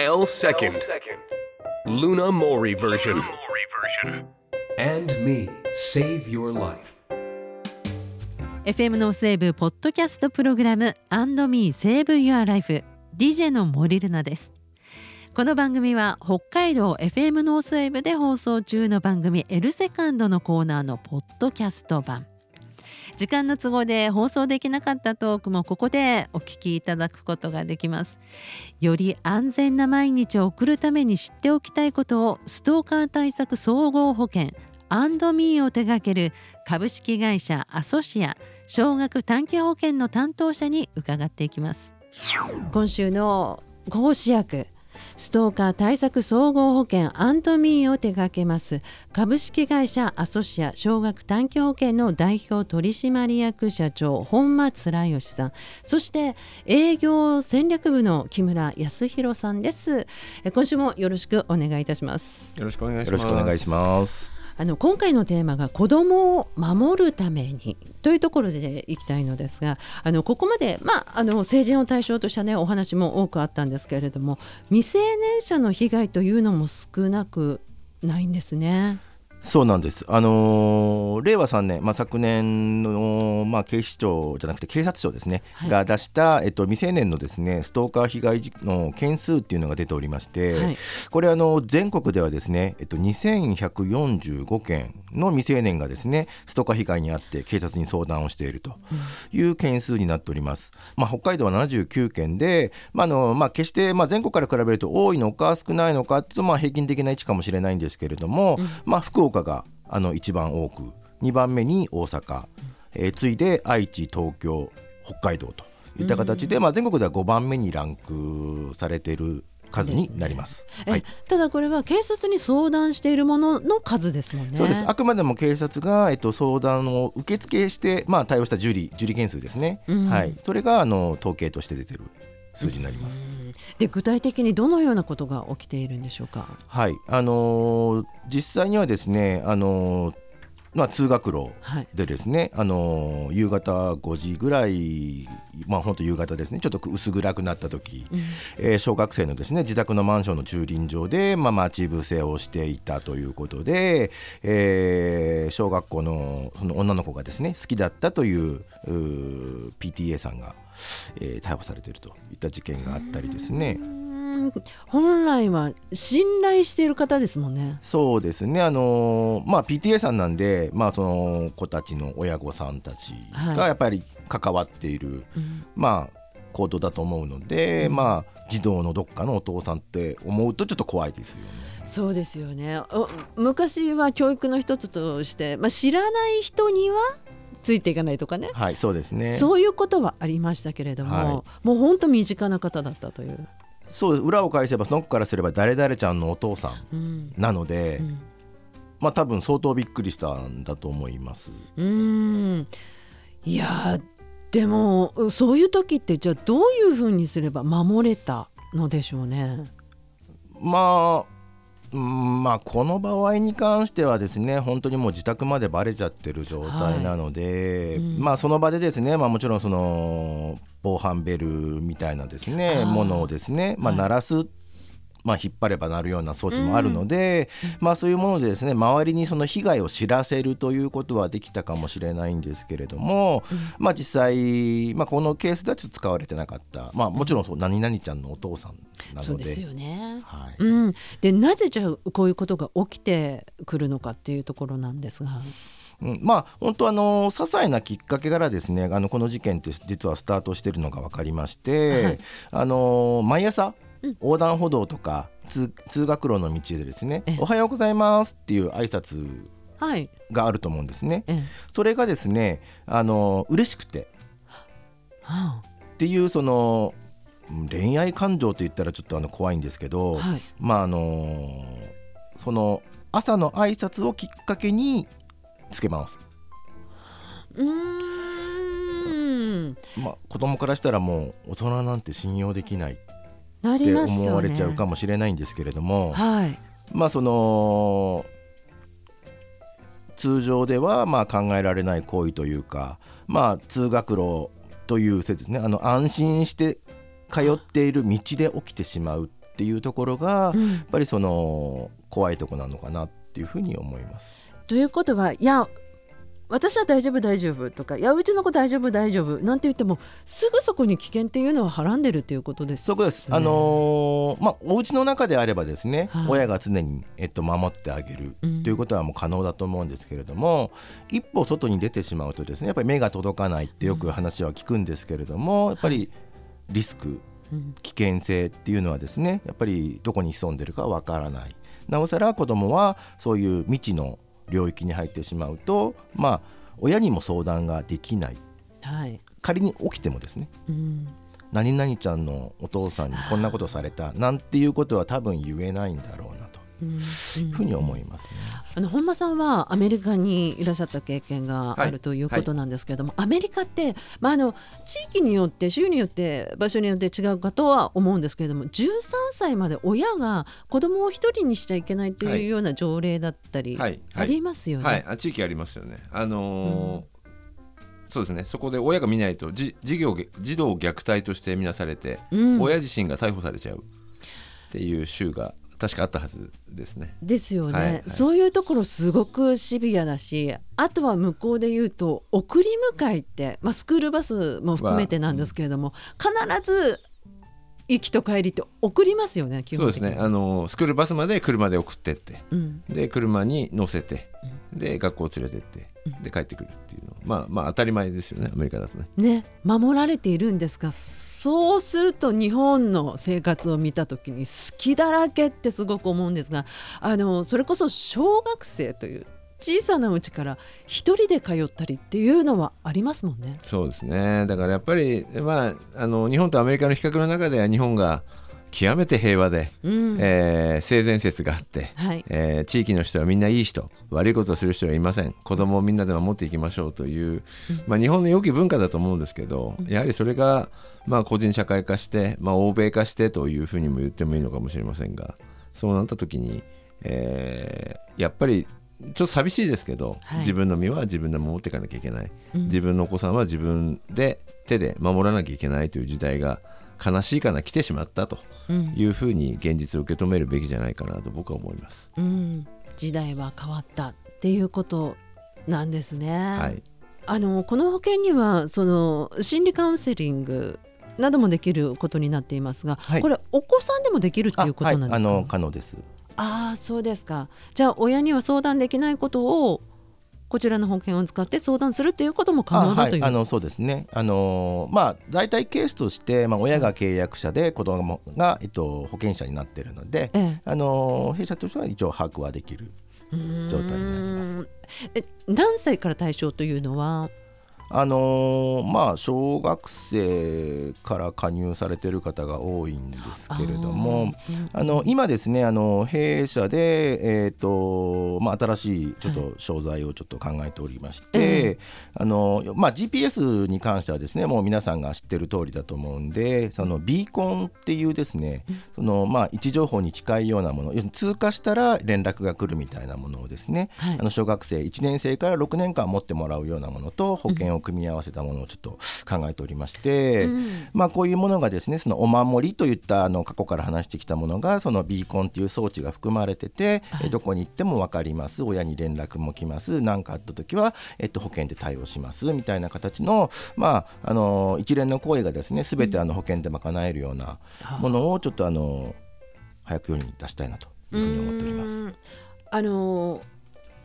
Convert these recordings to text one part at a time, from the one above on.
L second. Luna Mori version. And me, save your life. FM ノースウェーブポッドキャストプログラム and &Me Save Your Life DJ の森ルナですこの番組は北海道 FM ノースウェーブで放送中の番組 L セカンドのコーナーのポッドキャスト版時間の都合で放送できなかったトークもここでお聞きいただくことができます。より安全な毎日を送るために知っておきたいことをストーカー対策総合保険アンドミーを手掛ける株式会社アソシア少額短期保険の担当者に伺っていきます。今週の講師役ストーカー対策総合保険アントミーを手掛けます。株式会社アソシア少額短期保険の代表取締役社長本間貫義さん。そして営業戦略部の木村康弘さんです。え今週もよろしくお願いいたします。よろしくお願いしよろしくお願いします。あの今回のテーマが子どもを守るためにというところでいきたいのですがあのここまで、まあ、あの成人を対象とした、ね、お話も多くあったんですけれども未成年者の被害というのも少なくないんですね。そうなんです。あのー令和3年、まあ、昨年の、まあ、警視庁じゃなくて警察庁ですね、はいが出した、えっと、未成年のですねストーカー被害事の件数っていうのが出ておりまして、はいこれあの全国ではですね、えっと、2145件の未成年がですねストーカー被害に遭って警察に相談をしているという件数になっております。まあ、北海道は79件で、まああのまあ、決して、まあ、全国から比べると多いのか少ないのかっていうと、まあ、平均的な位置かもしれないんですけれども、まあ、福岡があの一番多く2番目に大阪、えー次いで愛知東京北海道といった形で、まあ、全国では5番目にランクされている数になります。えはい。ただこれは警察に相談しているものの数ですもんね。そうです。あくまでも警察が、えっと、相談を受付して、まあ、対応した受理受理件数ですね、うん。はい、それがあの統計として出てる数字になります。で具体的にどのようなことが起きているんでしょうか？はい。あのー実際にはですね、あのーまあ、通学路はい。でですね、あのー夕方5時ぐらい、まあ本当夕方ですね。ちょっと薄暗くなった時、えー小学生のですね自宅のマンションの駐輪場で、まあ、待ち伏せをしていたということで、えー小学校のその女の子がですね好きだったといううー PTA さんが、えー逮捕されているといった事件があったりですね。うん本来は信頼している方ですもんね。そうですね、あのーまあ、PTA さんなんで、まあ、その子たちの親御さんたちはいがやっぱり関わっている、まあ、行動だと思うので、まあ、児童のどっかのお父さんって思うとちょっと怖いですよね。そうですよねお昔は教育の一つとして、まあ、知らない人にはついていかないとかねはい、そうですね。そういうことはありましたけれども、はいもう本当身近な方だったという。そう裏を返せばその子からすれば誰々ちゃんのお父さんうんなので、んまあ多分相当びっくりしたんだと思います。うーんいやーでもそういう時ってじゃあどういうふうにすれば守れたのでしょうね？まあうんまあこの場合に関してはですね本当にもう自宅までバレちゃってる状態なので、うん。まあその場でですね、まあ、もちろんその防犯ベルみたいなですねものをですね、まあ、はい。鳴らす、まあ、引っ張れば鳴るような装置もあるので、まあ、そういうものでですね周りにその被害を知らせるということはできたかもしれないんですけれども、まあ、実際、まあ、このケースではちょっと使われてなかった、まあ、もちろんそう何々ちゃんのお父さんなので。そうですよね。はい。うん、でなぜじゃあこういうことが起きてくるのかっていうところなんですが。うん、まあ本当あの些細なきっかけからですねあのこの事件って実はスタートしてるのが分かりまして、はい。あの毎朝横断歩道とか通通学路の道でですねええ「おはようございます」っていう挨拶はい。があると思うんですね。ええそれがですねあの嬉しくてはっていうそのうん恋愛感情と言ったらちょっとあの怖いんですけど、あはい。まああのその朝の挨拶をきっかけにつけます。うーん。まあ、子供からしたらもう大人なんて信用できないって。思われちゃうかもしれないんですけれども、はい。まあその通常ではまあ考えられない行為というか、まあ、通学路という説ですねあの安心して通っている道で起きてしまうっっていうところが、うんやっぱりその怖いとこなのかなっていうふうに思います。ということはいや私は大丈夫大丈夫とかいやうちの子大丈夫大丈夫なんて言ってもすぐそこに危険っていうのははらんでるっていうことです、そこです。あのーまあお家の中であればですね、はい。親が常にえっと守ってあげるうん。ということはもう可能だと思うんですけれども、一歩外に出てしまうとですね、やっぱり目が届かないってよく話は聞くんですけれども、やっぱりリスクうん。危険性っていうのはですね、やっぱりどこに潜んでるかわからない。なおさら子供はそういう未知の領域に入ってしまうと、まあ親にも相談ができない。はい、仮に起きてもですね。うん何々ちゃんのお父さんにこんなことされたなんていうことは多分言えないんだろういうふうに思いますね。あの本間さんはアメリカにいらっしゃった経験があるということなんですけれども、アメリカって、まあ、あの地域によって州によって場所によって違うかとは思うんですけれども13歳まで親が子供を一人にしちゃいけないとはいいうような条例だったり、はいありますよね。はい、あ地域ありますよね。あのーそうですね。そこで親が見ないとじ事業児童虐待として見なされて、うん。親自身が逮捕されちゃうっていう州が確かあったはずですね。ですよね、はいはい。そういうところすごくシビアだしあとは向こうで言うと送り迎えって、まあ、スクールバスも含めてなんですけれども、必ず行きと帰りって送りますよね基そうですね。あのースクールバスまで車で送ってってうん。で車に乗せてで学校連れてってで帰ってくるっていうのまあまあ当たり前ですよねアメリカだとね。ね、守られているんですがそうすると日本の生活を見た時に好きだらけってすごく思うんですがあのそれこそ小学生という小さなうちから一人で通ったりっていうのはありますもんね。そうですねだからやっぱり、まあ、あの日本とアメリカの比較の中では日本が極めて平和で、うん。えー性善説があって、はい。えー地域の人はみんないい人悪いことをする人はいません。子供をみんなで守っていきましょうという、まあ、日本の良き文化だと思うんですけど、やはりそれが、まあ、個人社会化して、まあ、欧米化してというふうにも言ってもいいのかもしれませんがそうなった時に、えーやっぱりちょっと寂しいですけど、はい。自分の身は自分で守っていかなきゃいけない、うん。自分のお子さんは自分で手で守らなきゃいけないという時代が悲しいかな来てしまったとうんいうふうに現実を受け止めるべきじゃないかなと僕は思います。うん、時代は変わったっていうことなんですね。はい、あのこの保険にはその心理カウンセリングなどもできることになっていますが、はいこれお子さんでもできるっていうことなんですか？あはい、あの可能です。ああそうですか。じゃあ親には相談できないことをこちらの保険を使って相談するっていうことも可能だという。あはい、あのそうですね。あのまあ大体ケースとして、まあ親が契約者で子供がえっと保険者になっているので、えあの弊社としては一応把握はできるえ状態になります。え何歳から対象というのは。あのまあ小学生から加入されている方が多いんですけれども。あの今ですねあの弊社で、えーとまあ、新しいちょっと商材をちょっと考えておりまして、えあのまあ、GPS に関してはですねもう皆さんが知ってる通りだと思うんでそのビーコンっていうですねその、まあ、位置情報に近いようなもの要するに通過したら連絡が来るみたいなものをですね、はい。あの小学生1年生から6年間持ってもらうようなものと保険を組み合わせたものをちょっと考えておりまして、うん。まあ、こういうものがですねそのお守りといったあの過去から話してきたものがそのビーコンっていう装置が含まれてて、えどこに行っても分かります。親に連絡も来ます。何かあった時は、えっと、保険で対応します。みたいな形の,、まあ、あの一連の行為がですね全てあの保険で賄えるようなものをちょっとあの早く世に出したいなというふうに思っております。うん。あの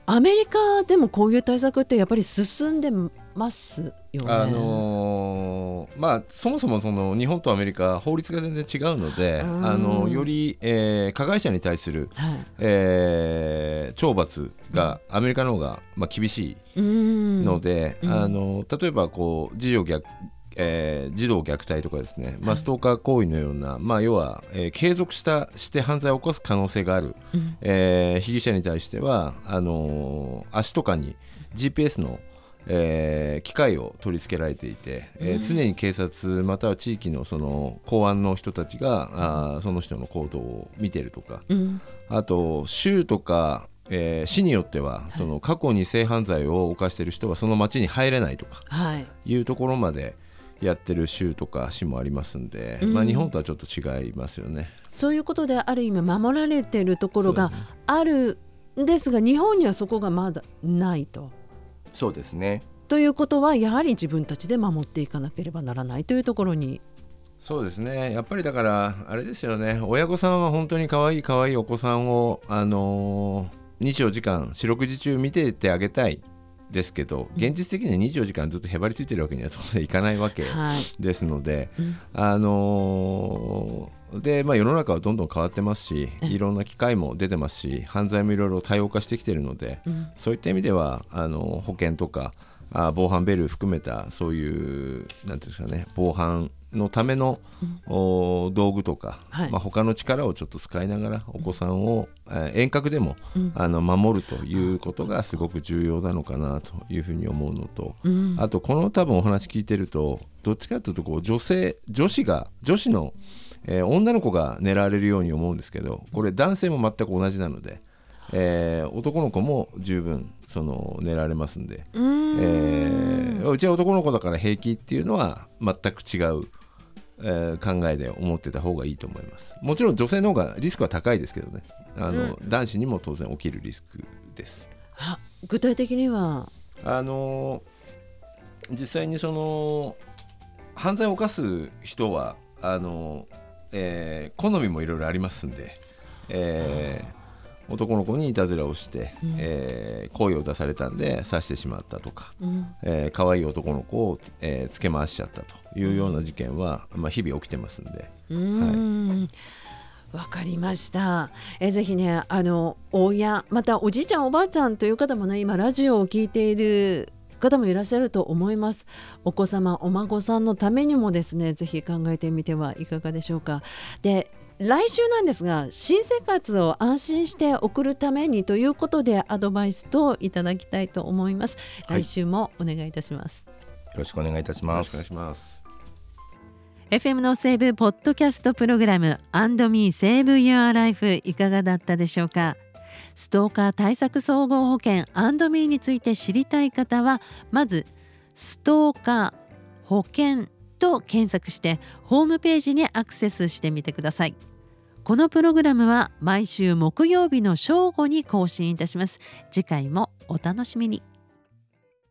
アメリカでもこういう対策ってやっぱり進んでますよね。あのーまあそもそもその日本とアメリカ法律が全然違うので、うん。あのより、えー加害者に対する、はい。えー懲罰がアメリカの方が、まあ、厳しいうん。ので、うん。あの例えばこう児童虐えー児童虐待とかですね、まあ、ストーカー行為のような、まあ、要は、えー継続したして犯罪を起こす可能性がある、うん。えー被疑者に対してはあのー足とかに GPS の、えー機械を取り付けられていて、えー常に警察または地域のその公安の人たちがあーその人の行動を見てるとか。うん。あと州とか、えー市によってはその過去に性犯罪を犯している人はその町に入れないとかはい。いうところまで、やってる州とか市もありますんで、うん。まあ、日本とはちょっと違いますよね。そういうことである意味守られているところがあるんですが日本にはそこがまだないと。そうですね。ということはやはり自分たちで守っていかなければならないというところに。そうですね。やっぱりだからあれですよね。親御さんは本当に可愛い可愛いお子さんをあのー、24時間四六時中見ててあげたいですけど現実的には24時間ずっとへばりついてるわけには当然いかないわけはい。ですので、うん。あのーで、まあ、世の中はどんどん変わってますしいろんな機会も出てますし犯罪もいろいろ多様化してきてるので、うん。そういった意味ではあの保険とかあ防犯ベル含めたそういうなんていうんですかね防犯のための、お道具とか、はい。まあ、他の力をちょっと使いながらお子さんを、えー遠隔でも、うん。あの守るということがすごく重要なのかなというふうに思うのと、うん。あとこの多分お話聞いてるとどっちかというとこう女性女子が女子の、えー女の子が狙われるように思うんですけどこれ男性も全く同じなので、えー男の子も十分その狙われますんで、うえーうちは男の子だから平気っていうのは全く違う、えー考えで思ってた方がいいと思います。もちろん女性の方がリスクは高いですけどね。あの、男子にも当然起きるリスクです。あ具体的には？あの実際にその犯罪を犯す人はあの、えー好みもいろいろありますんで、えー男の子にいたずらをして、うん。えー声を出されたんで刺してしまったとか、うん。えー可愛い男の子を、えーつけ回しちゃったというような事件は、まあ、日々起きてますんで。うーんわかりました。えぜひねあの親またおじいちゃんおばあちゃんという方もね今ラジオを聞いている方もいらっしゃると思います。お子様お孫さんのためにもですねぜひ考えてみてはいかがでしょうか。で来週なんですが新生活を安心して送るためにということでアドバイスといただきたいと思います。はい来週もお願いいたします。よろしくお願いいたしますよろしくお願いします。FM のセーブポッドキャストプログラム &Me Save Your Life いかがだったでしょうか？ストーカー対策総合保険ミーについて知りたい方はまずストーカー保険と検索してホームページにアクセスしてみてください。このプログラムは毎週木曜日の正午に更新いたします。次回もお楽しみに。